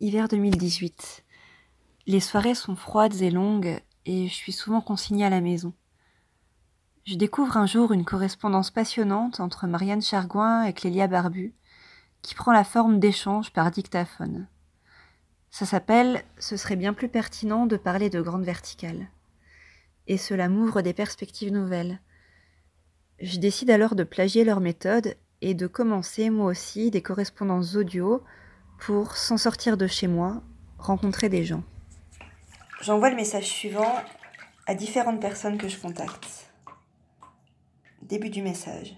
Hiver 2018. Les soirées sont froides et longues et je suis souvent consignée à la maison. Je découvre un jour une correspondance passionnante entre Marianne Chargoin et Clélia Barbu, qui prend la forme d'échange par dictaphone. Ça s'appelle Ce serait bien plus pertinent de parler de grande verticale. Et cela m'ouvre des perspectives nouvelles. Je décide alors de plagier leur méthode et de commencer moi aussi des correspondances audio pour s'en sortir de chez moi, rencontrer des gens. J'envoie le message suivant à différentes personnes que je contacte. Début du message.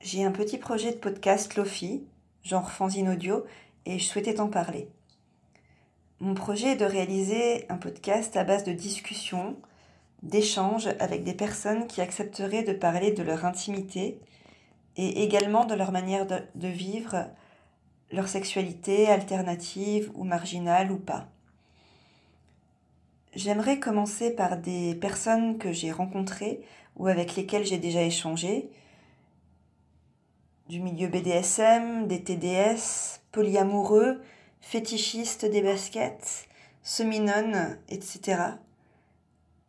J'ai un petit projet de podcast Lofi, genre fanzine audio, et je souhaitais t'en parler. Mon projet est de réaliser un podcast à base de discussions, d'échanges avec des personnes qui accepteraient de parler de leur intimité et également de leur manière de, de vivre leur sexualité alternative ou marginale ou pas. J'aimerais commencer par des personnes que j'ai rencontrées ou avec lesquelles j'ai déjà échangé, du milieu BDSM, des TDS, polyamoureux, fétichistes des baskets, semi etc.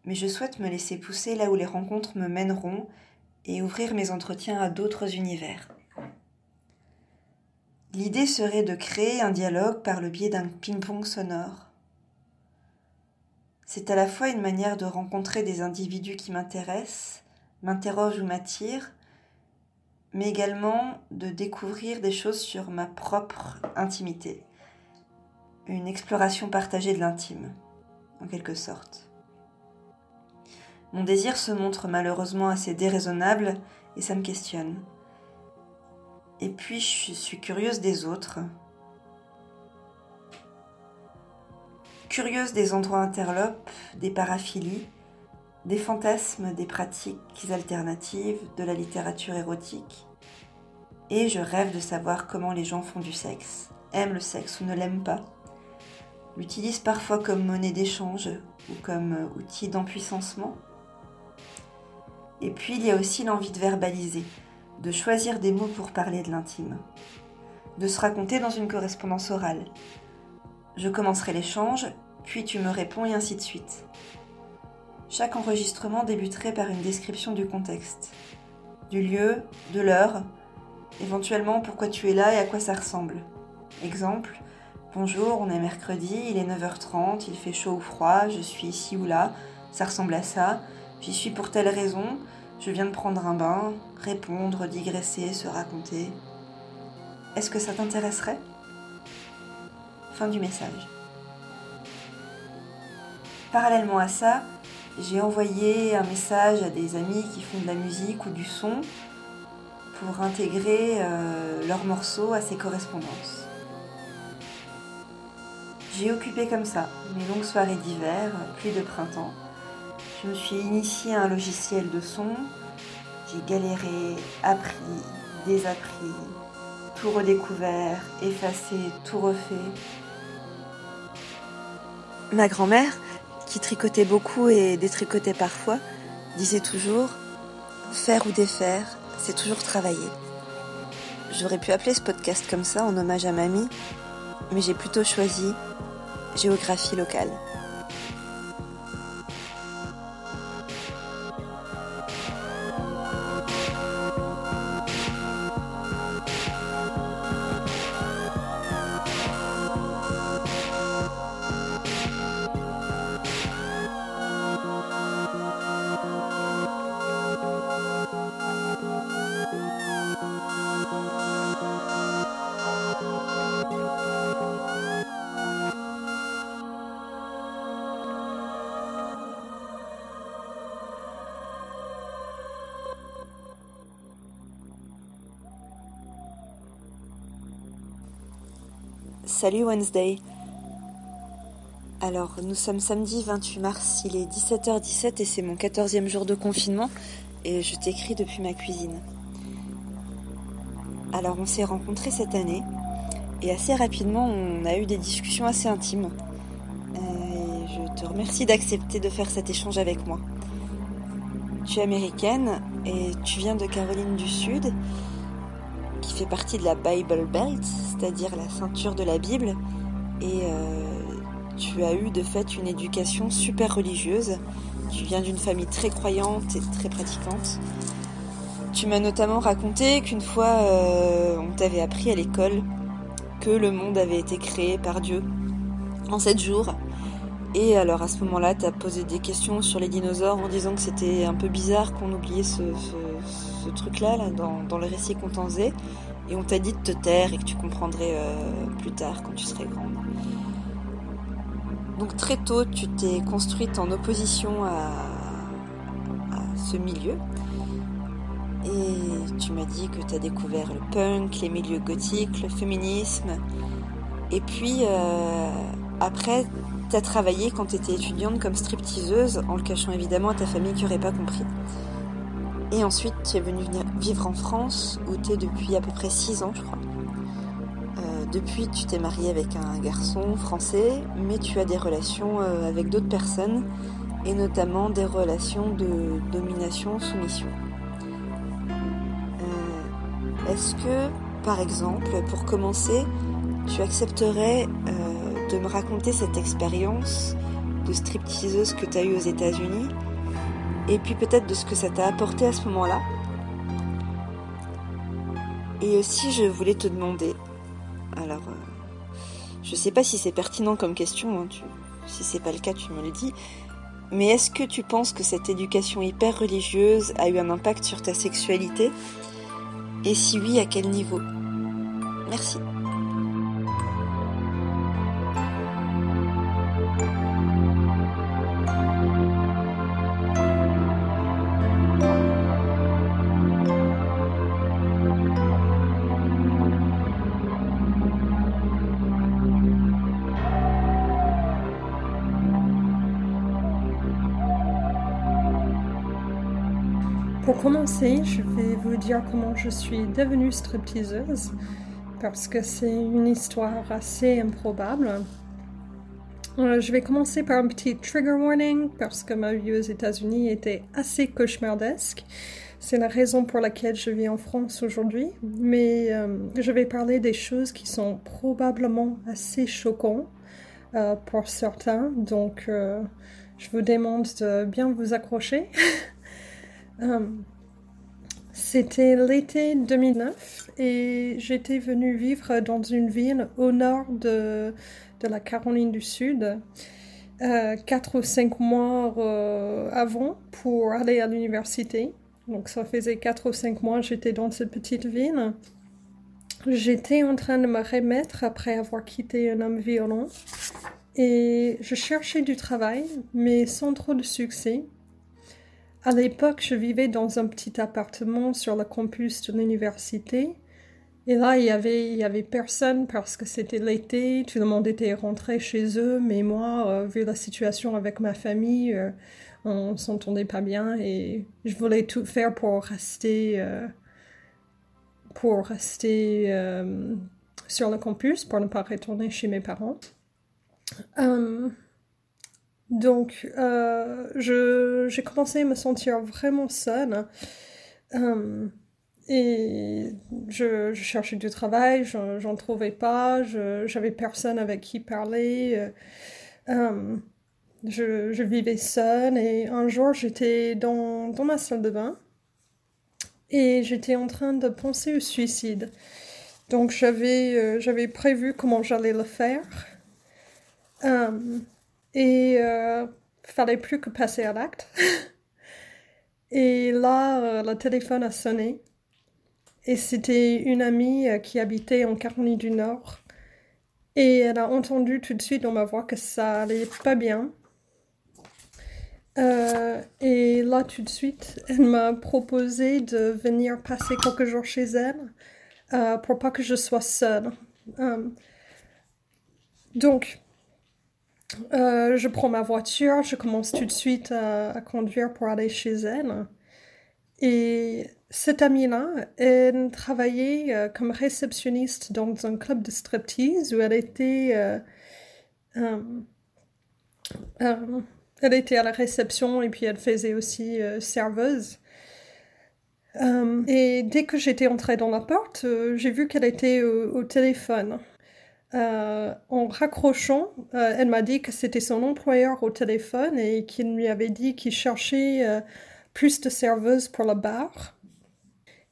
Mais je souhaite me laisser pousser là où les rencontres me mèneront et ouvrir mes entretiens à d'autres univers. L'idée serait de créer un dialogue par le biais d'un ping-pong sonore. C'est à la fois une manière de rencontrer des individus qui m'intéressent, m'interrogent ou m'attirent, mais également de découvrir des choses sur ma propre intimité. Une exploration partagée de l'intime, en quelque sorte. Mon désir se montre malheureusement assez déraisonnable et ça me questionne. Et puis je suis curieuse des autres. Curieuse des endroits interlopes, des paraphilies, des fantasmes, des pratiques alternatives, de la littérature érotique. Et je rêve de savoir comment les gens font du sexe, aiment le sexe ou ne l'aiment pas, l'utilisent parfois comme monnaie d'échange ou comme outil d'empuissancement. Et puis il y a aussi l'envie de verbaliser, de choisir des mots pour parler de l'intime, de se raconter dans une correspondance orale. Je commencerai l'échange, puis tu me réponds et ainsi de suite. Chaque enregistrement débuterait par une description du contexte, du lieu, de l'heure, éventuellement pourquoi tu es là et à quoi ça ressemble. Exemple, bonjour, on est mercredi, il est 9h30, il fait chaud ou froid, je suis ici ou là, ça ressemble à ça, j'y suis pour telle raison, je viens de prendre un bain, répondre, digresser, se raconter. Est-ce que ça t'intéresserait? Fin du message. Parallèlement à ça, j'ai envoyé un message à des amis qui font de la musique ou du son pour intégrer euh, leurs morceaux à ces correspondances. J'ai occupé comme ça mes longues soirées d'hiver, puis de printemps, je me suis initiée à un logiciel de son. J'ai galéré, appris, désappris, tout redécouvert, effacé, tout refait. Ma grand-mère, qui tricotait beaucoup et détricotait parfois, disait toujours Faire ou défaire, c'est toujours travailler. J'aurais pu appeler ce podcast comme ça en hommage à mamie, mais j'ai plutôt choisi géographie locale. Salut Wednesday. Alors, nous sommes samedi 28 mars, il est 17h17 et c'est mon 14e jour de confinement et je t'écris depuis ma cuisine. Alors, on s'est rencontrés cette année et assez rapidement, on a eu des discussions assez intimes. Euh, et je te remercie d'accepter de faire cet échange avec moi. Tu es américaine et tu viens de Caroline du Sud fait partie de la Bible Belt, c'est-à-dire la ceinture de la Bible, et tu as eu de fait une éducation super religieuse. Tu viens d'une famille très croyante et très pratiquante. Tu m'as notamment raconté qu'une fois on t'avait appris à l'école que le monde avait été créé par Dieu en sept jours et alors à ce moment-là, tu as posé des questions sur les dinosaures en disant que c'était un peu bizarre qu'on oubliait ce, truc-là là, dans, le récit qu'on t'en faisait. Et on t'a dit de te taire et que tu comprendrais euh, plus tard quand tu serais grande. Donc très tôt, tu t'es construite en opposition à, ce milieu. Et tu m'as dit que tu as découvert le punk, les milieux gothiques, le féminisme. Et puis, euh, après, tu travaillé quand tu étais étudiante comme stripteaseuse, en le cachant évidemment à ta famille qui n'aurait pas compris. Et ensuite, tu es venue vivre en France, où tu es depuis à peu près 6 ans, je crois. Euh, depuis, tu t'es mariée avec un garçon français, mais tu as des relations euh, avec d'autres personnes, et notamment des relations de domination-soumission. Euh, est-ce que, par exemple, pour commencer, tu accepterais de me raconter cette expérience de stripteaseuse que tu as eue aux États-Unis et puis peut-être de ce que ça t'a apporté à ce moment-là. Et aussi, je voulais te demander, alors, euh, je sais pas si c'est pertinent comme question, hein, si c'est pas le cas, tu me le dis, mais est-ce que tu penses que cette éducation hyper religieuse a eu un impact sur ta sexualité? Et si oui, à quel niveau? Merci. Commencer, je vais vous dire comment je suis devenue stripteaseuse parce que c'est une histoire assez improbable. Euh, je vais commencer par un petit trigger warning parce que ma vie aux États-Unis était assez cauchemardesque. C'est la raison pour laquelle je vis en France aujourd'hui. Mais euh, je vais parler des choses qui sont probablement assez choquantes euh, pour certains. Donc, je vous demande de bien vous accrocher. c'était l'été 2009 et j'étais venue vivre dans une ville au nord de, la Caroline du Sud, euh, quatre ou cinq mois euh, avant pour aller à l'université. Donc ça faisait quatre ou cinq mois j'étais dans cette petite ville. J'étais en train de me remettre après avoir quitté un homme violent et je cherchais du travail mais sans trop de succès. À l'époque, je vivais dans un petit appartement sur le campus de l'université. Et là, il y avait, avait personne parce que c'était l'été, tout le monde était rentré chez eux, mais moi, euh, vu la situation avec ma famille, euh, on s'entendait pas bien et je voulais tout faire pour rester, euh, pour rester sur le campus, pour ne pas retourner chez mes parents. Donc, euh, j'ai commencé à me sentir vraiment seule. Euh, et je, cherchais du travail, j'en trouvais pas, j'avais personne avec qui parler. Euh, je, vivais seule et un jour j'étais dans, dans, ma salle de bain et j'étais en train de penser au suicide. Donc j'avais prévu comment j'allais le faire. Et euh, fallait plus que passer à l'acte. et là, euh, le téléphone a sonné. Et c'était une amie euh, qui habitait en Caroline du Nord. Et elle a entendu tout de suite dans ma voix que ça allait pas bien. Euh, et là, tout de suite, elle m'a proposé de venir passer quelques jours chez elle pour pas que je sois seule. donc, euh, je prends ma voiture, je commence tout de suite à, conduire pour aller chez elle. Et cette amie-là, elle travaillait euh, comme réceptionniste dans un club de striptease où elle était, euh, elle était à la réception et puis elle faisait aussi serveuse. et dès que j'étais entrée dans la porte, j'ai vu qu'elle était au, téléphone. En raccrochant, elle m'a dit que c'était son employeur au téléphone et qu'il lui avait dit qu'il cherchait plus de serveuses pour le bar.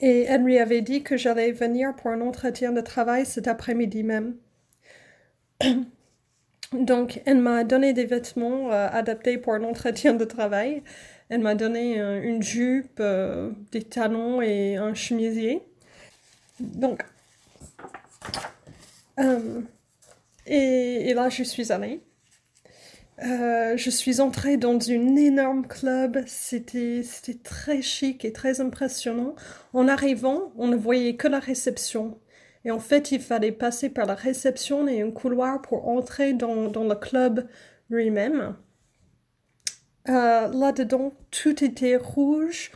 Et elle lui avait dit que j'allais venir pour un entretien de travail cet après-midi même. Donc, elle m'a donné des vêtements euh, adaptés pour un entretien de travail. Elle m'a donné euh, une jupe, euh, des talons et un chemisier. Donc, et, et, là, je suis allée. je suis entrée dans une énorme club. C'était très chic et très impressionnant. En arrivant, on ne voyait que la réception. Et en fait, il fallait passer par la réception et un couloir pour entrer dans, dans le club lui-même. Euh, Là-dedans, tout était rouge.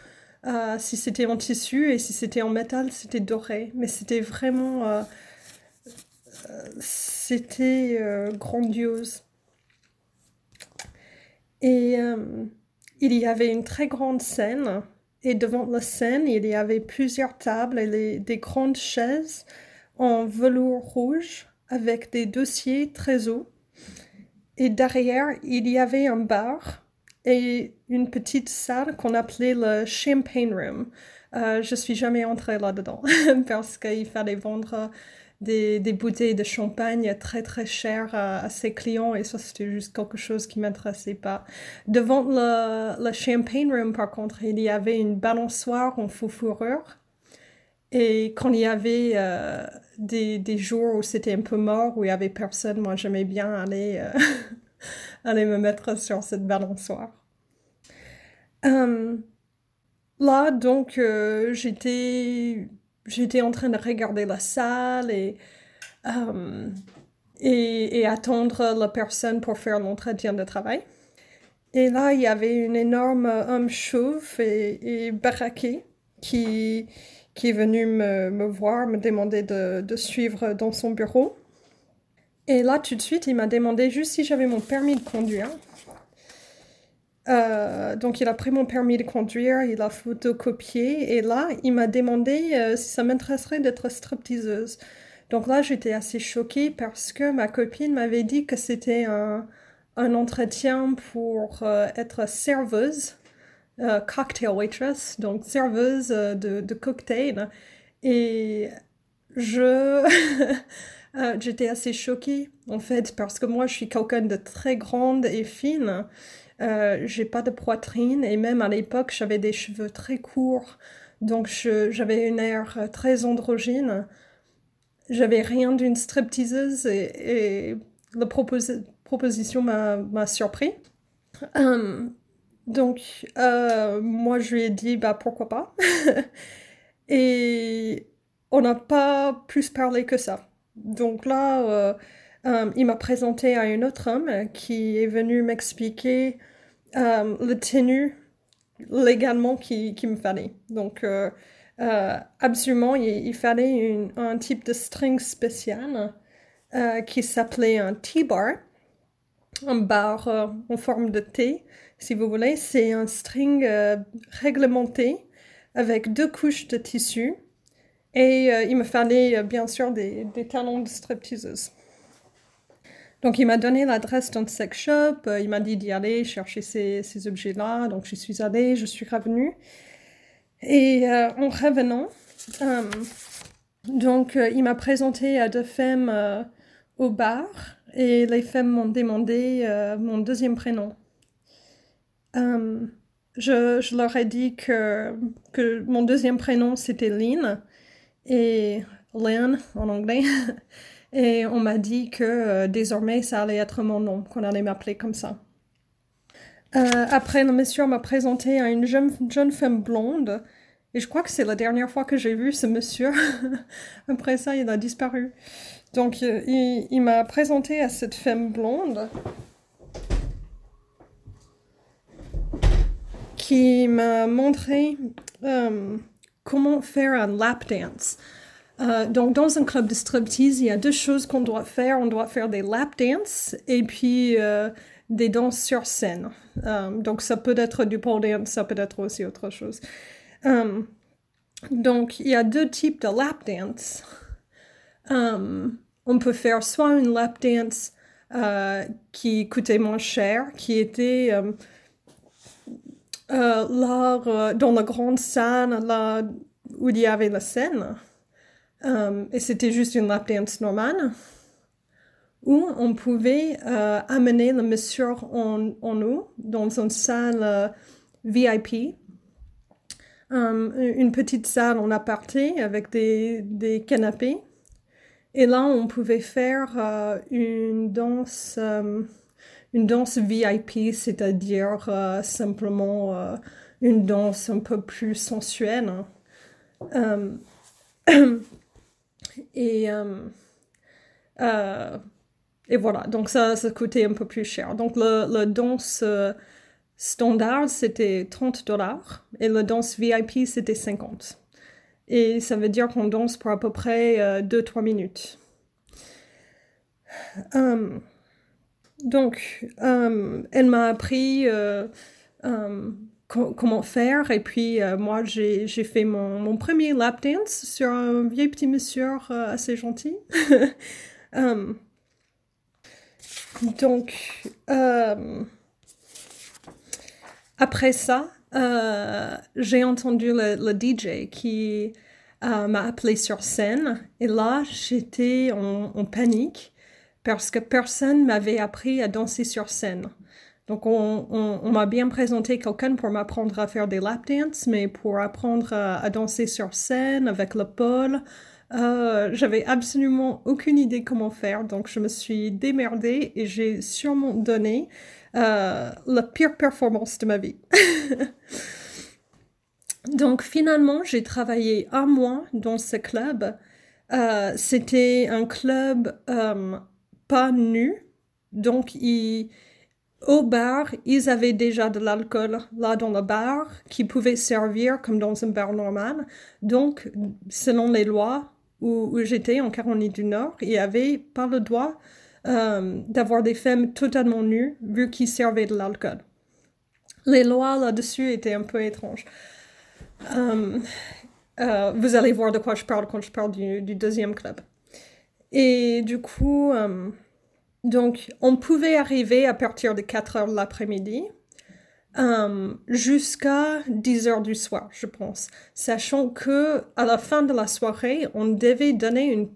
Euh, si c'était en tissu et si c'était en métal, c'était doré. Mais c'était vraiment... Euh, c'était euh, grandiose. Et il y avait une très grande scène. Et devant la scène, il y avait plusieurs tables et des grandes chaises en velours rouge avec des dossiers très hauts. Et derrière, il y avait un bar et une petite salle qu'on appelait le Champagne Room. Euh, je suis jamais entrée là-dedans parce qu'il fallait vendre des, des, bouteilles de champagne très très chères à, ses clients et ça c'était juste quelque chose qui m'intéressait pas. Devant le, le Champagne Room par contre, il y avait une balançoire en faux fourrure et quand il y avait euh, des, des, jours où c'était un peu mort, où il y avait personne, moi j'aimais bien aller, euh, aller me mettre sur cette balançoire. Euh, là, donc, j'étais, j'étais en train de regarder la salle et, et, et, attendre la personne pour faire l'entretien de travail. Et là, il y avait une énorme homme chauve et, et baraqué qui, qui est venu me, me voir, me demander de, de, suivre dans son bureau. Et là, tout de suite, il m'a demandé juste si j'avais mon permis de conduire. Euh, donc, il a pris mon permis de conduire, il a photocopié, et là, il m'a demandé euh, si ça m'intéresserait d'être stripteaseuse. Donc là, j'étais assez choquée parce que ma copine m'avait dit que c'était un, un, entretien pour euh, être serveuse cocktail waitress, donc serveuse de, de cocktail. Et je. J'étais assez choquée, en fait, parce que moi, je suis quelqu'un de très grande et fine. Euh, j'ai pas de poitrine et même à l'époque, j'avais des cheveux très courts. Donc, j'avais une air très androgyne. J'avais rien d'une stripteaseuse et, et la proposition m'a surpris. Um, donc, euh, moi, je lui ai dit, bah, pourquoi pas? et on n'a pas plus parlé que ça. Donc là, euh, euh, il m'a présenté à un autre homme qui est venu m'expliquer le tenue légalement qu'il qui me fallait. Donc, absolument, il, fallait un type de string spécial qui s'appelait un T-bar, un bar en forme de T si vous voulez. C'est un string euh, réglementé avec deux couches de tissu. Et euh, il me fallait euh, bien sûr des, des, talons de stripteaseuse. Donc il m'a donné l'adresse d'un sex shop, il m'a dit d'y aller chercher ces, ces objets-là. Donc je suis allée, je suis revenue. Et en revenant, donc il m'a présenté à deux femmes au bar et les femmes m'ont demandé mon deuxième prénom. Euh, je, je, leur ai dit que, que mon deuxième prénom c'était Lynn et Lynn en anglais. Et on m'a dit que euh, désormais ça allait être mon nom, qu'on allait m'appeler comme ça. Euh, après, le monsieur m'a présenté à une jeune, jeune femme blonde. Et je crois que c'est la dernière fois que j'ai vu ce monsieur. après ça, il a disparu. Donc, il, il m'a présenté à cette femme blonde. qui m'a montré euh, comment faire un lap dance. Euh, donc, dans un club de striptease, il y a deux choses qu'on doit faire. On doit faire des lap dance et puis euh, des danses sur scène. donc, ça peut être du pole dance, ça peut être aussi autre chose. donc, il y a deux types de lap dance. on peut faire soit une lap dance qui coûtait moins cher, qui était là dans la grande salle, là où il y avait la scène. Et c'était juste une lap dance normale où on pouvait euh, amener le monsieur en, en nous dans une salle euh, VIP, euh, une petite salle en aparté avec des, des, canapés. Et là, on pouvait faire une danse, une danse VIP, c'est-à-dire simplement une danse un peu plus sensuelle. et et voilà, donc ça, ça coûtait un peu plus cher. Donc le, le danse euh, standard, c'était 30 dollars et le danse VIP, c'était 50. Et ça veut dire qu'on danse pour à peu près 2-3 euh, minutes. Hum, donc, hum, elle m'a appris euh, comment faire. Et puis, moi, j'ai fait mon, mon, premier lap dance sur un vieil petit monsieur assez gentil. Donc, euh, après ça, euh, j'ai entendu le, DJ qui euh, m'a appelé sur scène. Et là, j'étais en, panique parce que personne m'avait appris à danser sur scène. Donc, on, m'a bien présenté quelqu'un pour m'apprendre à faire des lap dance, mais pour apprendre à, danser sur scène avec le pôle, euh, j'avais absolument aucune idée comment faire, donc je me suis démerdée et j'ai sûrement donné euh, la pire performance de ma vie. donc finalement, j'ai travaillé un mois dans ce club. Euh, c'était un club pas nu, donc au bar, ils avaient déjà de l'alcool là dans le bar qui pouvait servir comme dans un bar normal. Donc, selon les lois, où, j'étais en Caroline du Nord, il n'y avait pas le droit euh, d'avoir des femmes totalement nues vu qu'ils servaient de l'alcool. Les lois là-dessus étaient un peu étranges. Euh, euh, vous allez voir de quoi je parle quand je parle du, du deuxième club. Et du coup, donc, on pouvait arriver à partir de 4 heures de l'après-midi euh, jusqu'à 10 heures du soir, je pense, sachant que à la fin de la soirée, on devait donner une,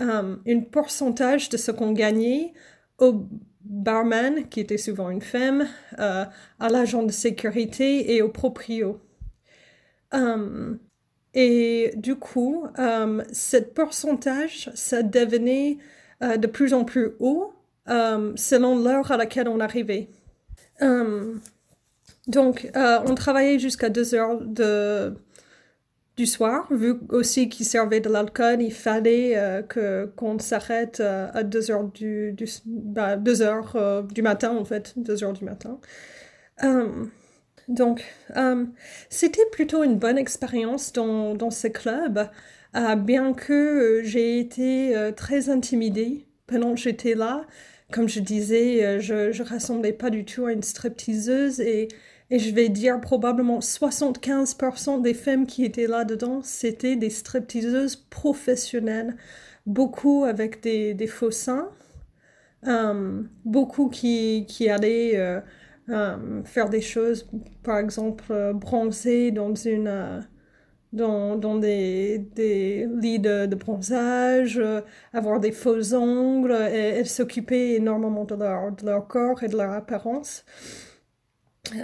euh, une pourcentage de ce qu'on gagnait au barman, qui était souvent une femme, euh, à l'agent de sécurité et au proprio. et du coup, ce pourcentage, ça devenait de plus en plus haut selon l'heure à laquelle on arrivait. Donc, euh, on travaillait jusqu'à 2 heures de, du soir, vu aussi qu'ils servaient de l'alcool, il fallait euh, que qu'on s'arrête euh, à 2 heures du, du, bah, heures, du matin, en fait, 2 heures du matin. donc, c'était plutôt une bonne expérience dans, dans ce club, bien que j'ai été très intimidée pendant que j'étais là. Comme je disais, je ne ressemblais pas du tout à une stripteaseuse et et je vais dire probablement 75% des femmes qui étaient là-dedans, c'était des stripteaseuses professionnelles, beaucoup avec des, faux seins, euh, beaucoup qui, allaient euh, euh, faire des choses, par exemple bronzer dans une... dans, dans des, des, lits de, bronzage, avoir des faux ongles, et, s'occuper énormément de leur, de leur corps et de leur apparence.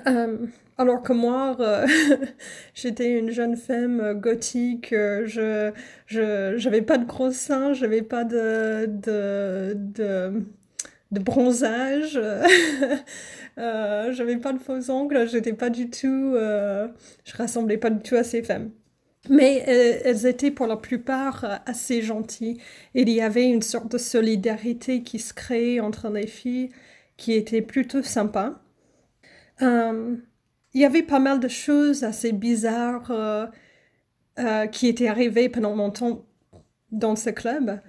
Euh, alors que moi, euh, j'étais une jeune femme euh, gothique, je pas de gros seins, j'avais pas de de, de, de bronzage, j'avais pas de faux ongles, j'étais pas du tout, je rassemblais pas du tout à ces femmes. Mais elles étaient pour la plupart assez gentilles. Il y avait une sorte de solidarité qui se créait entre les filles qui était plutôt sympa. Euh, il y avait pas mal de choses assez bizarres euh, euh, qui étaient arrivées pendant mon temps dans ce club.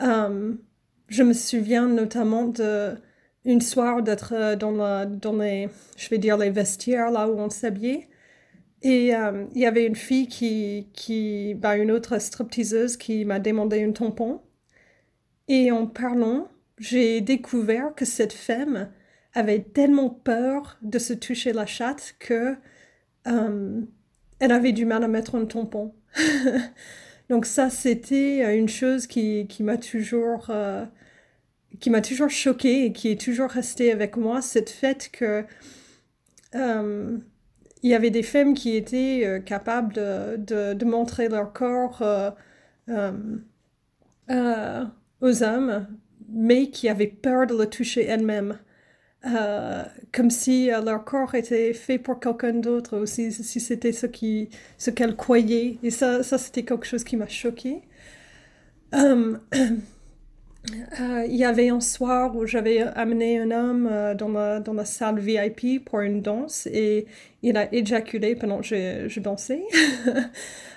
je me souviens notamment de une soirée d'être dans, dans les, je vais dire, les vestiaires, là où on s'habillait. Et euh, il y avait une fille qui, bah, une autre stripteaseuse qui m'a demandé un tampon. Et en parlant, j'ai découvert que cette femme avait tellement peur de se toucher la chatte que euh, elle avait du mal à mettre un tampon. Donc ça, c'était une chose qui, qui m'a toujours, euh, qui m'a toujours choquée et qui est toujours restée avec moi, cette fait que euh, il y avait des femmes qui étaient capables de, de, montrer leur corps aux hommes, mais qui avaient peur de le toucher elles-mêmes. Euh, comme si euh, leur corps était fait pour quelqu'un d'autre, ou si, c'était ce qui, ce qu'elles croyaient. Et ça, ça c'était quelque chose qui m'a choqué. Euh, il y avait un soir où j'avais amené un homme dans, la, dans la salle VIP pour une danse et il a éjaculé pendant que je, je dansais.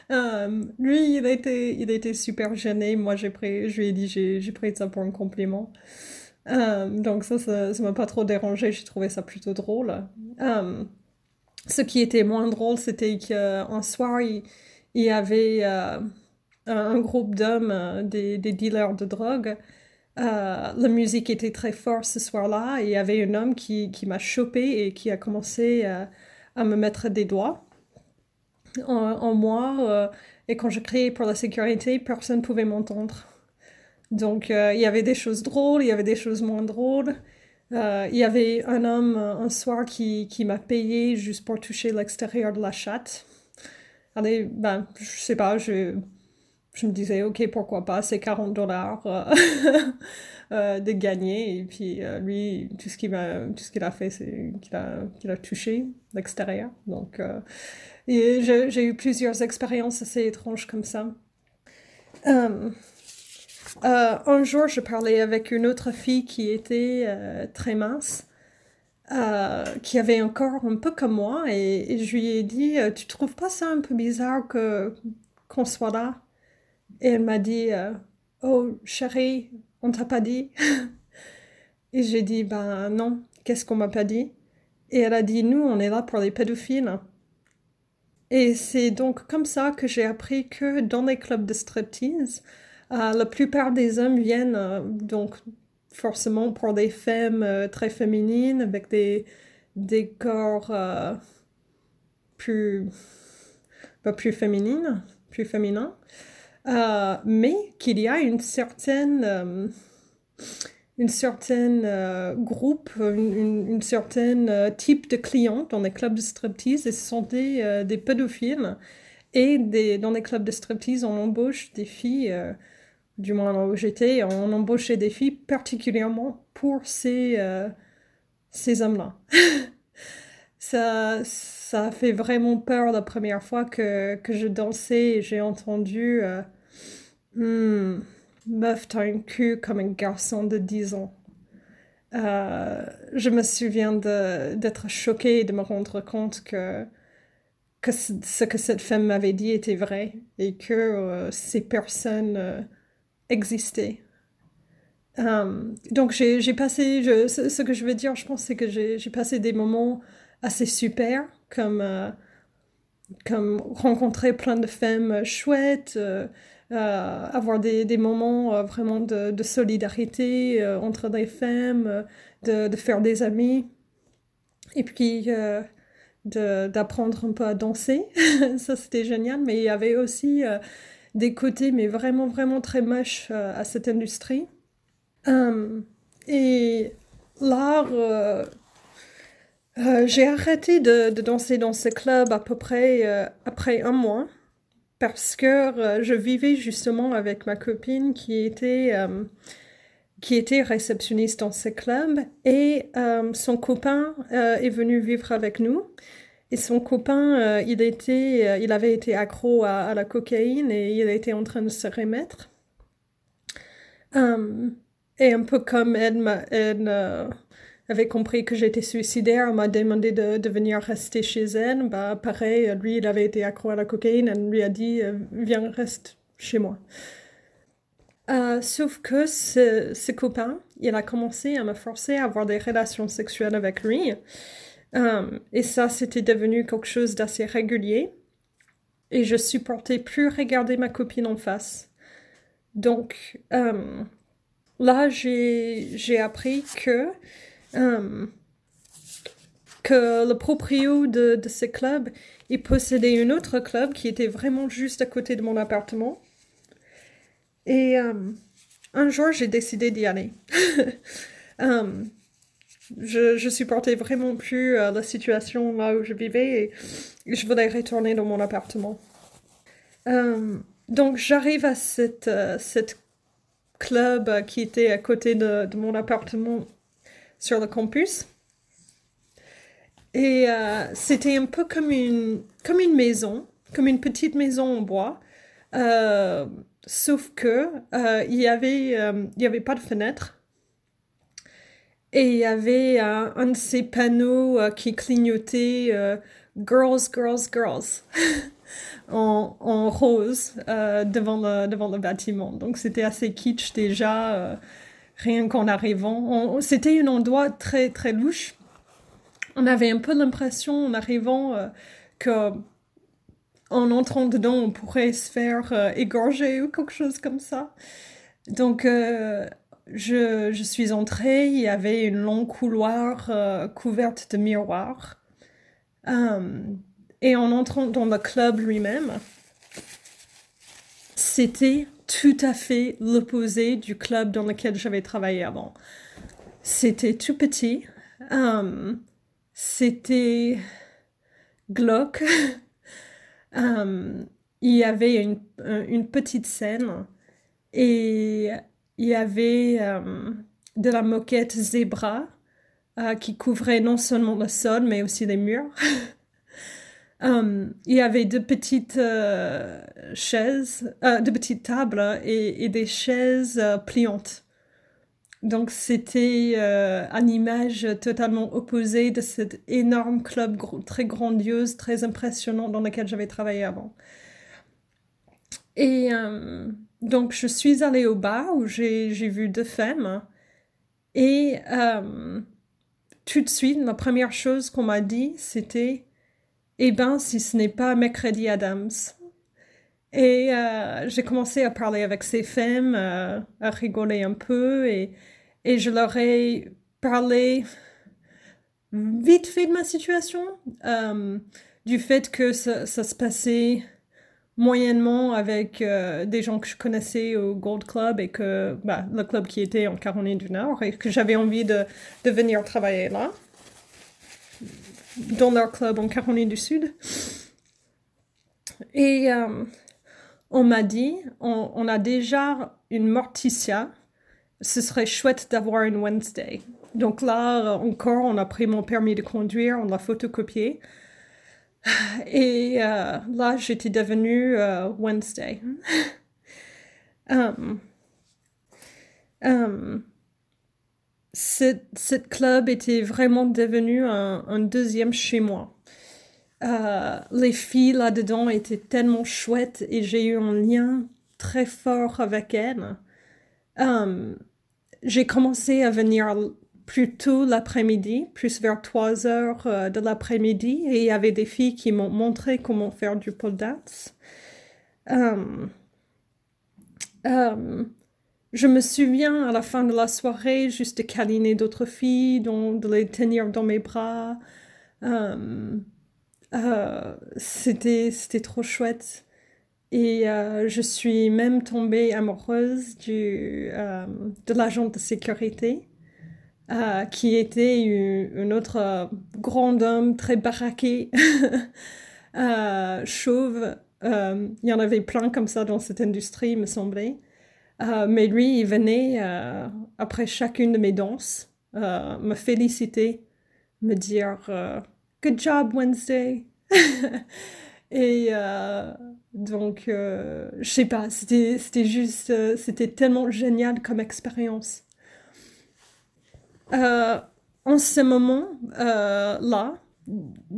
lui, il était, il était super gêné. Moi, pris, je lui ai dit, j'ai pris ça pour un compliment. Euh, donc ça, ça m'a pas trop dérangé, j'ai trouvé ça plutôt drôle. Euh, ce qui était moins drôle, c'était qu'un soir, il, y avait euh, un groupe d'hommes, des, des, dealers de drogue. la musique était très forte ce soir-là et il y avait un homme qui, m'a chopé et qui a commencé à me mettre des doigts en, moi. et quand je criais pour la sécurité, personne ne pouvait m'entendre. Donc, euh, il y avait des choses drôles, il y avait des choses moins drôles. Euh, il y avait un homme euh, un soir qui, qui m'a payé juste pour toucher l'extérieur de la chatte. Allez, ben, je sais pas, je, je me disais, ok, pourquoi pas, c'est 40 dollars de gagner. Et puis, lui, tout ce qu'il a, fait, c'est qu'il a, touché l'extérieur. Donc, j'ai eu plusieurs expériences assez étranges comme ça. Euh, un jour, je parlais avec une autre fille qui était euh, très mince, euh, qui avait un corps un peu comme moi, et, je lui ai dit Tu trouves pas ça un peu bizarre que qu'on soit là? Et elle m'a dit Oh, chérie, on t'a pas dit. Et j'ai dit Ben non, qu'est-ce qu'on m'a pas dit? Et elle a dit Nous, on est là pour les pédophiles. Et c'est donc comme ça que j'ai appris que dans les clubs de striptease, euh, la plupart des hommes viennent euh, donc forcément pour des femmes euh, très féminines avec des, des corps plus, pas plus féminines, plus féminins, mais qu'il y a une certaine une certaine groupe, une, une, certaine type de clients dans les clubs de striptease et ce sont des, des pédophiles. Et dans les clubs de striptease, on embauche des filles du moins où j'étais, on embauchait des filles particulièrement pour ces, euh, ces hommes-là. ça, ça fait vraiment peur la première fois que, que je dansais et j'ai entendu euh, hmm, Meuf, t'as un cul comme un garçon de 10 ans. Euh, je me souviens d'être choquée et de me rendre compte que, que ce que cette femme m'avait dit était vrai et que ces personnes. Euh, donc j'ai passé, ce, que je veux dire, je pense, c'est que j'ai passé des moments assez super, comme, euh, comme rencontrer plein de femmes chouettes, euh, avoir des, des moments vraiment de, de solidarité entre des femmes, de, de, faire des amis, et puis d'apprendre un peu à danser. Ça, c'était génial, mais il y avait aussi des côtés, mais vraiment, vraiment très moches euh, à cette industrie. Euh, et l'art, euh, j'ai arrêté de, danser dans ce club à peu près après un mois parce que je vivais justement avec ma copine qui était qui était réceptionniste dans ce club et son copain est venu vivre avec nous et son copain, euh, il, était, euh, il avait été accro à, la cocaïne et il était en train de se remettre. Et un peu comme elle, euh, avait compris que j'étais suicidaire, m'a demandé de, de, venir rester chez elle. Bah, pareil, lui, il avait été accro à la cocaïne, elle lui a dit Viens, reste chez moi. sauf que ce, ce, copain, il a commencé à me forcer à avoir des relations sexuelles avec lui. et ça, c'était devenu quelque chose d'assez régulier. Et je supportais plus regarder ma copine en face. Donc, là, j'ai appris que que le proprio de, de ce club, il possédait un autre club qui était vraiment juste à côté de mon appartement. Et euh, un jour, j'ai décidé d'y aller. Euh, je, je supportais vraiment plus euh, la situation là où je vivais et je voulais retourner dans mon appartement. donc j'arrive à cette, cette club qui était à côté de, de mon appartement sur le campus. Et euh, c'était un peu comme une, comme une maison, comme une petite maison en bois. Euh, sauf que euh, il y avait, il avait pas de fenêtre. Et il y avait un de ces panneaux qui clignotait Girls, Girls, Girls en, en, rose devant, le, devant le bâtiment. Donc c'était assez kitsch déjà, rien qu'en arrivant. C'était un endroit très, très louche on avait un peu l'impression en arrivant euh, que en entrant dedans, on pourrait se faire euh, égorger ou quelque chose comme ça. Donc, euh, je, je, suis entrée, il y avait une longue couloir couverte de miroirs. et en entrant dans le club lui-même, c'était tout à fait l'opposé du club dans lequel j'avais travaillé avant. C'était tout petit. C'était glauque. um, il y avait une, une, petite scène et il y avait de la moquette zébra qui couvrait non seulement le sol mais aussi les murs. um, il y avait de petites uh, chaises, uh, de petites tables et, des chaises uh, pliantes. Donc c'était euh, une image totalement opposée de cet énorme club très grandiose, très impressionnant dans lequel j'avais travaillé avant. Et euh, donc je suis allée au bar où j'ai vu deux femmes et euh, tout de suite, la première chose qu'on m'a dit, c'était Eh ben, si ce n'est pas Mercredi Adams. Et euh, j'ai commencé à parler avec ces femmes, euh, à rigoler un peu, et, et je leur ai parlé vite fait de ma situation, euh, du fait que ça, ça, se passait moyennement avec des gens que je connaissais au Gold Club et que bah, le club qui était en Caroline du Nord et que j'avais envie de, de venir travailler là, dans leur club en Caroline du Sud. Et on m'a dit, on, a déjà une Morticia, ce serait chouette d'avoir une Wednesday. Donc là, encore, on a pris mon permis de conduire, on l'a photocopié. Et euh, là, j'étais devenue euh, Wednesday. um, um, cette, club était vraiment devenu un deuxième chez moi. Euh, les filles là-dedans étaient tellement chouettes et j'ai eu un lien très fort avec elles. Um, j'ai commencé à venir plus tôt l'après-midi, plus vers 3 heures euh, de l'après-midi, et il y avait des filles qui m'ont montré comment faire du pole dance. Je me souviens à la fin de la soirée juste de câliner d'autres filles, de les tenir dans mes bras. Euh, c'était c'était trop chouette. Et euh, je suis même tombée amoureuse du, euh, de l'agent de sécurité, qui était un autre grand homme très baraqué, chauve. il y en avait plein comme ça dans cette industrie, me semblait. Mais lui, il venait après chacune de mes danses me féliciter, me dire Good job Wednesday. et euh, donc, euh, je sais pas, c'était, juste, euh, c'était tellement génial comme expérience. en ce moment-là,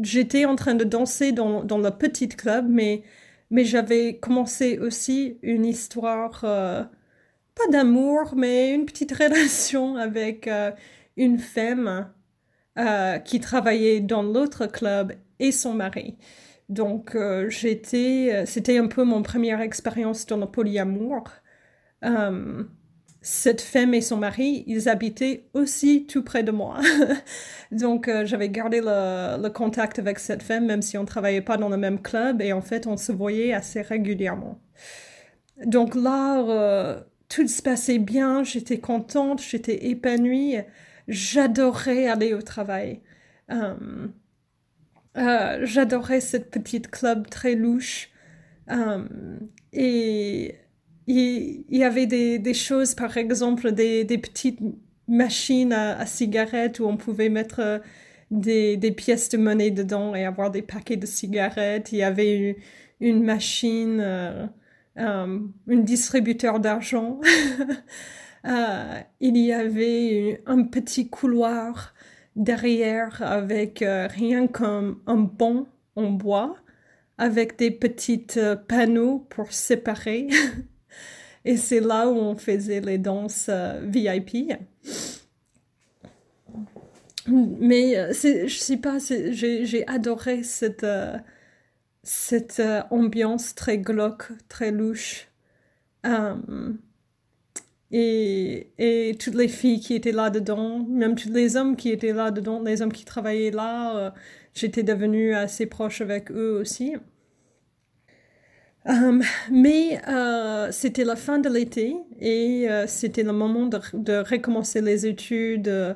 j'étais en train de danser dans, dans le petit club, mais, mais j'avais commencé aussi une histoire, pas d'amour, mais une petite relation avec une femme qui travaillait dans l'autre club et son mari. Donc, j'étais, c'était un peu mon première expérience dans le polyamour cette femme et son mari, ils habitaient aussi tout près de moi. Donc, euh, j'avais gardé le, contact avec cette femme, même si on ne travaillait pas dans le même club, et en fait, on se voyait assez régulièrement. Donc là, euh, tout se passait bien, j'étais contente, j'étais épanouie, j'adorais aller au travail. Euh, j'adorais cette petite club très louche. et il, y avait des, choses, par exemple, des, petites machines à, cigarettes où on pouvait mettre euh, des, pièces de monnaie dedans et avoir des paquets de cigarettes. Il y avait une, machine, euh, euh, distributeur d'argent. il y avait un petit couloir derrière avec rien comme un banc en bois avec des petits panneaux pour séparer Et c'est là où on faisait les danses euh, VIP. Mais euh, je sais pas, j'ai adoré cette, euh, cette ambiance très glauque, très louche. et, et toutes les filles qui étaient là-dedans, même tous les hommes qui étaient là-dedans, les hommes qui travaillaient là, j'étais devenue assez proche avec eux aussi. Euh, mais euh, c'était la fin de l'été et euh, c'était le moment de, recommencer les études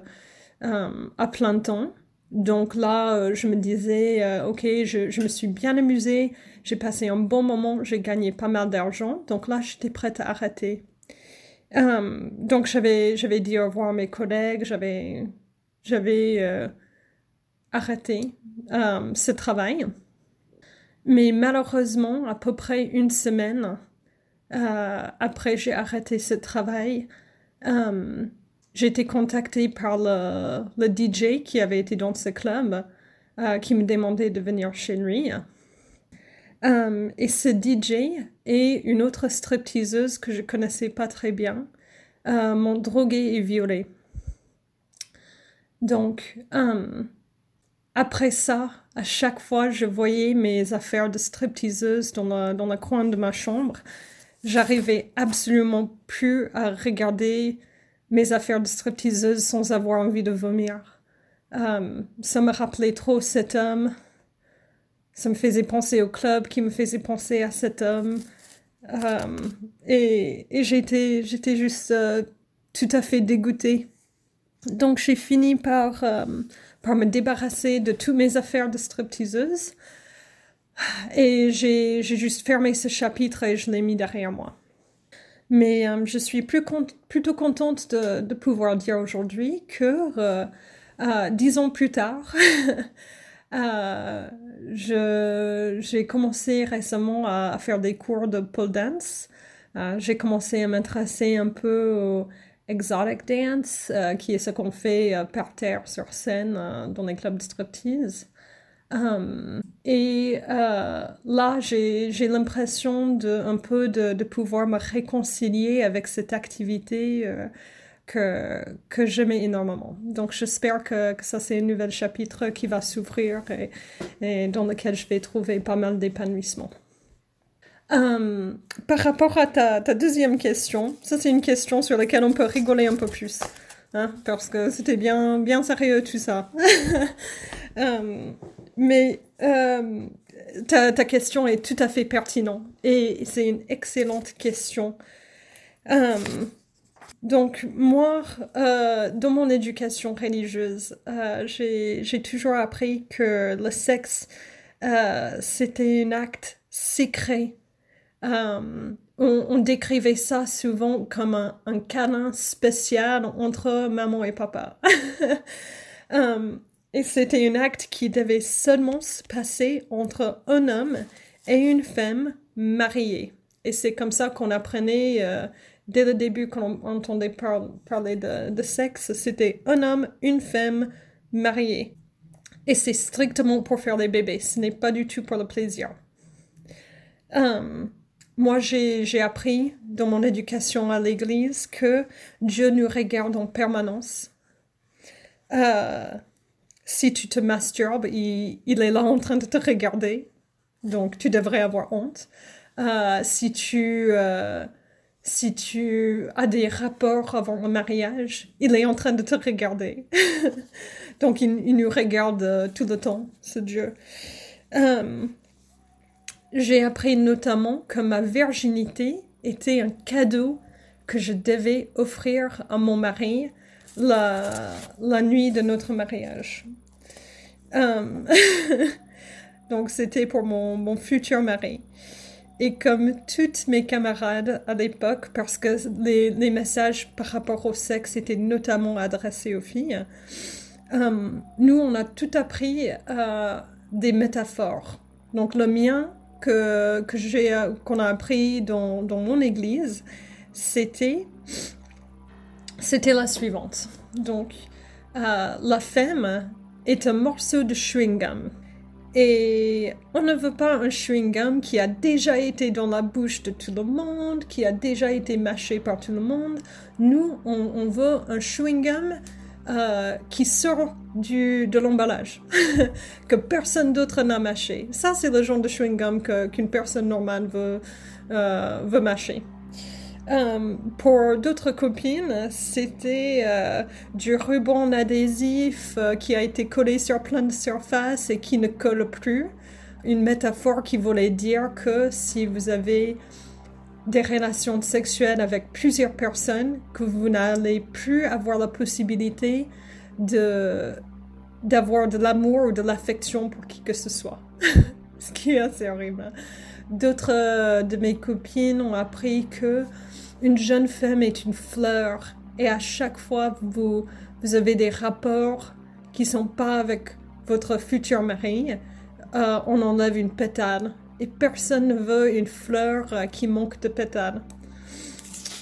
à plein temps. Donc là, je me disais, ok, je, me suis bien amusée, j'ai passé un bon moment, j'ai gagné pas mal d'argent. Donc là, j'étais prête à arrêter. donc j'avais, dit au revoir à mes collègues, j'avais, arrêté ce travail. Mais malheureusement, à peu près une semaine euh, après j'ai arrêté ce travail, euh, j'ai été contactée par le, DJ qui avait été dans ce club, euh, qui me demandait de venir chez lui. et ce DJ et une autre stripteaseuse que je connaissais pas très bien m'ont drogué et violé. Donc, après ça, à chaque fois, je voyais mes affaires de stripteaseuse dans le, dans le coin de ma chambre. J'arrivais absolument plus à regarder mes affaires de stripteaseuse sans avoir envie de vomir. Euh, ça me rappelait trop cet homme. Ça me faisait penser au club qui me faisait penser à cet homme. Euh, et, j'étais, juste euh, tout à fait dégoûtée. Donc j'ai fini par me débarrasser de toutes mes affaires de stripteaseuse. Et j'ai juste fermé ce chapitre et je l'ai mis derrière moi. Mais euh, je suis plutôt contente de, pouvoir dire aujourd'hui que euh, euh, dix ans plus tard, j'ai commencé récemment à, faire des cours de pole dance. j'ai commencé à m'intéresser un peu au, exotic dance, euh, qui est ce qu'on fait euh, par terre sur scène euh, dans les clubs de striptease. Et là, j'ai l'impression de un peu de, de, pouvoir me réconcilier avec cette activité que, que j'aimais énormément. Donc j'espère que, que ça c'est un nouvel chapitre qui va s'ouvrir et, et dans lequel je vais trouver pas mal d'épanouissement. Euh, par rapport à ta, ta, deuxième question, ça c'est une question sur laquelle on peut rigoler un peu plus, hein, parce que c'était bien, bien sérieux tout ça. euh, mais euh, ta, ta, question est tout à fait pertinente et c'est une excellente question. Euh, donc moi, euh, dans mon éducation religieuse, j'ai toujours appris que le sexe, c'était un acte secret on, décrivait ça souvent comme un, un câlin spécial entre maman et papa. et c'était un acte qui devait seulement se passer entre un homme et une femme mariée. Et c'est comme ça qu'on apprenait euh, dès le début quand on entendait parler de, sexe, c'était un homme, une femme mariée. Et c'est strictement pour faire des bébés, ce n'est pas du tout pour le plaisir. Moi, j'ai appris dans mon éducation à l'église que Dieu nous regarde en permanence. Euh, si tu te masturbes, il, est là en train de te regarder. Donc, tu devrais avoir honte. Euh, si tu euh, si tu as des rapports avant le mariage, il est en train de te regarder. Donc, il, nous regarde euh, tout le temps, ce Dieu. J'ai appris notamment que ma virginité était un cadeau que je devais offrir à mon mari la, la nuit de notre mariage. Um, donc c'était pour mon, mon, futur mari. Et comme toutes mes camarades à l'époque, parce que les, les, messages par rapport au sexe étaient notamment adressés aux filles, um, nous on a tout appris euh, des métaphores. Donc le mien que, que j'ai qu'on a appris dans, dans mon église, c'était c'était la suivante. Donc, euh, la femme est un morceau de chewing-gum. Et on ne veut pas un chewing-gum qui a déjà été dans la bouche de tout le monde, qui a déjà été mâché par tout le monde. Nous, on, veut un chewing-gum euh, qui sort du, de l'emballage, que personne d'autre n'a mâché. Ça, c'est le genre de chewing-gum qu'une personne normale veut, euh, veut mâcher. Euh, pour d'autres copines, c'était euh, du ruban adhésif euh, qui a été collé sur plein de surfaces et qui ne colle plus. Une métaphore qui voulait dire que si vous avez des relations sexuelles avec plusieurs personnes, que vous n'allez plus avoir la possibilité d'avoir de l'amour ou de l'affection pour qui que ce soit. Ce qui est assez horrible. D'autres de mes copines ont appris que une jeune femme est une fleur et à chaque fois vous, vous avez des rapports qui sont pas avec votre futur mari, euh, on enlève une pétale. Et personne ne veut une fleur euh, qui manque de pétales.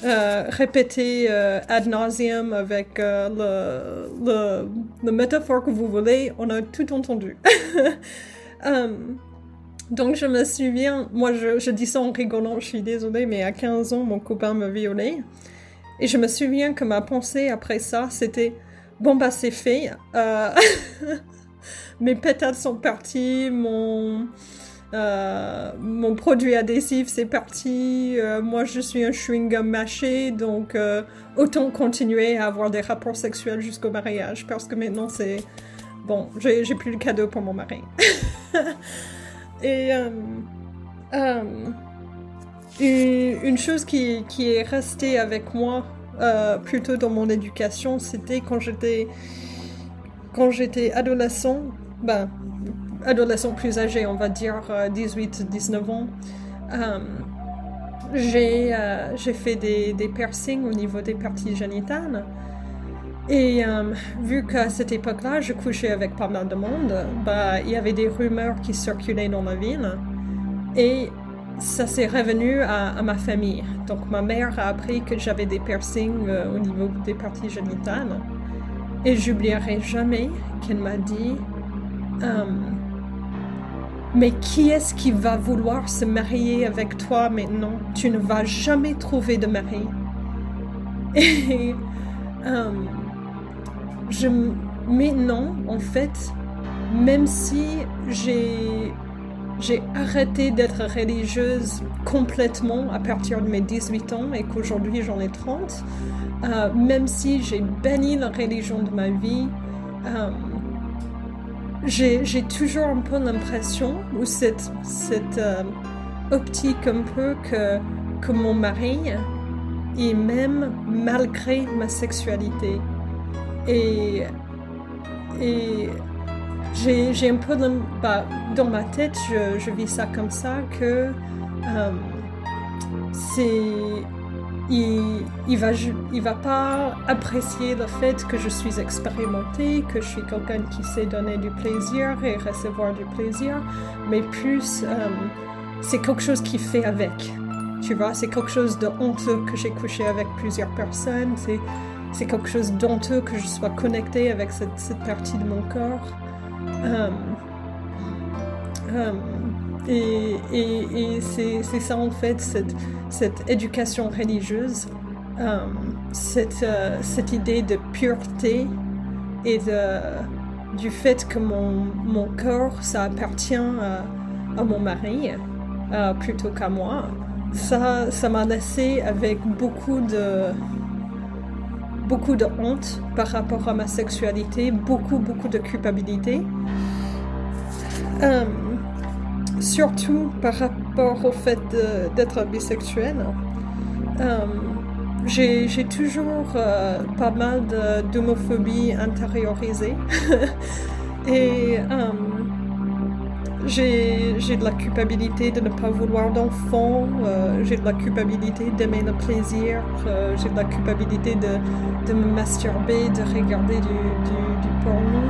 Euh, répétez ad nauseum avec le, métaphore que vous voulez, on a tout entendu. Donc je me souviens, moi je, dis ça en rigolant, je suis désolée, mais à 15 ans, mon copain me violait. Et je me souviens que ma pensée après ça, c'était bon bah c'est fait. Euh, mes pétales sont partis, mon euh, mon produit adhésif c'est parti. Euh, moi je suis un chewing gum mâché, donc autant continuer à avoir des rapports sexuels jusqu'au mariage parce que maintenant c'est bon, j'ai plus le cadeau pour mon mari. Et euh, euh, une, chose qui, qui, est restée avec moi euh, plutôt dans mon éducation, c'était quand j'étais quand j'étais adolescent, ben, adolescent plus âgé, on va dire 18-19 ans, j'ai fait des, des, piercings au niveau des parties génitales. Et euh, vu qu'à cette époque-là, je couchais avec pas mal de monde, bah, il y avait des rumeurs qui circulaient dans la ville. Et ça s'est revenu à, ma famille. Donc ma mère a appris que j'avais des piercings euh, au niveau des parties génitales. Et j'oublierai jamais qu'elle m'a dit euh, Mais qui est-ce qui va vouloir se marier avec toi maintenant? Tu ne vas jamais trouver de mari. Et je, maintenant, en fait, même si j'ai j'ai arrêté d'être religieuse complètement à partir de mes 18 ans et qu'aujourd'hui j'en ai 30, euh, même si j'ai banni la religion de ma vie, euh, j'ai toujours un peu l'impression, ou cette, cette euh, optique un peu que, que mon mari, et même malgré ma sexualité, et, j'ai un peu dans, bah, ma tête, je, je, vis ça comme ça, que euh, c'est. Il, il, va, il va pas apprécier le fait que je suis expérimentée, que je suis quelqu'un qui sait donner du plaisir et recevoir du plaisir, mais plus euh, c'est quelque chose qui fait avec. Tu vois, c'est quelque chose de honteux que j'ai couché avec plusieurs personnes. C'est c'est quelque chose d'honteux que je sois connectée avec cette, cette partie de mon corps. Um, um, et, et, et c'est ça en fait, cette, cette éducation religieuse, um, cette, cette idée de pureté et de, du fait que mon, mon corps, ça appartient à, à mon mari plutôt qu'à moi, ça, ça m'a laissé avec beaucoup de, beaucoup de honte par rapport à ma sexualité, beaucoup, beaucoup de culpabilité. Euh, surtout par rapport au fait d'être bisexuel. Euh, j'ai toujours euh, pas mal d'homophobie intériorisée. Et j'ai de la culpabilité de ne pas vouloir d'enfant, euh, j'ai de la culpabilité d'aimer le plaisir, euh, j'ai de la culpabilité de, de, me masturber, de regarder du, du, porno.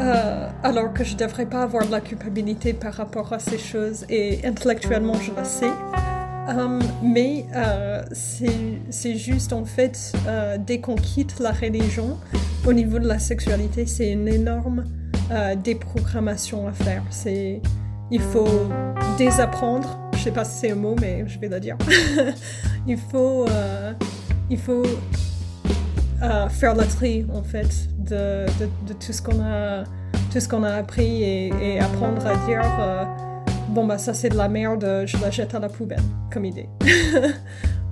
Euh, alors que je ne devrais pas avoir de la culpabilité par rapport à ces choses et intellectuellement je le sais. mais c'est juste en fait, dès qu'on quitte la religion, au niveau de la sexualité, c'est une énorme euh, des programmations à faire. C'est, il faut désapprendre. Je sais pas si c'est un mot, mais je vais le dire. il faut, euh, il faut euh, faire la tri en fait de, de, tout ce qu'on a, tout ce qu'on a appris et, apprendre à dire bon bah ça c'est de la merde, je la jette à la poubelle comme idée.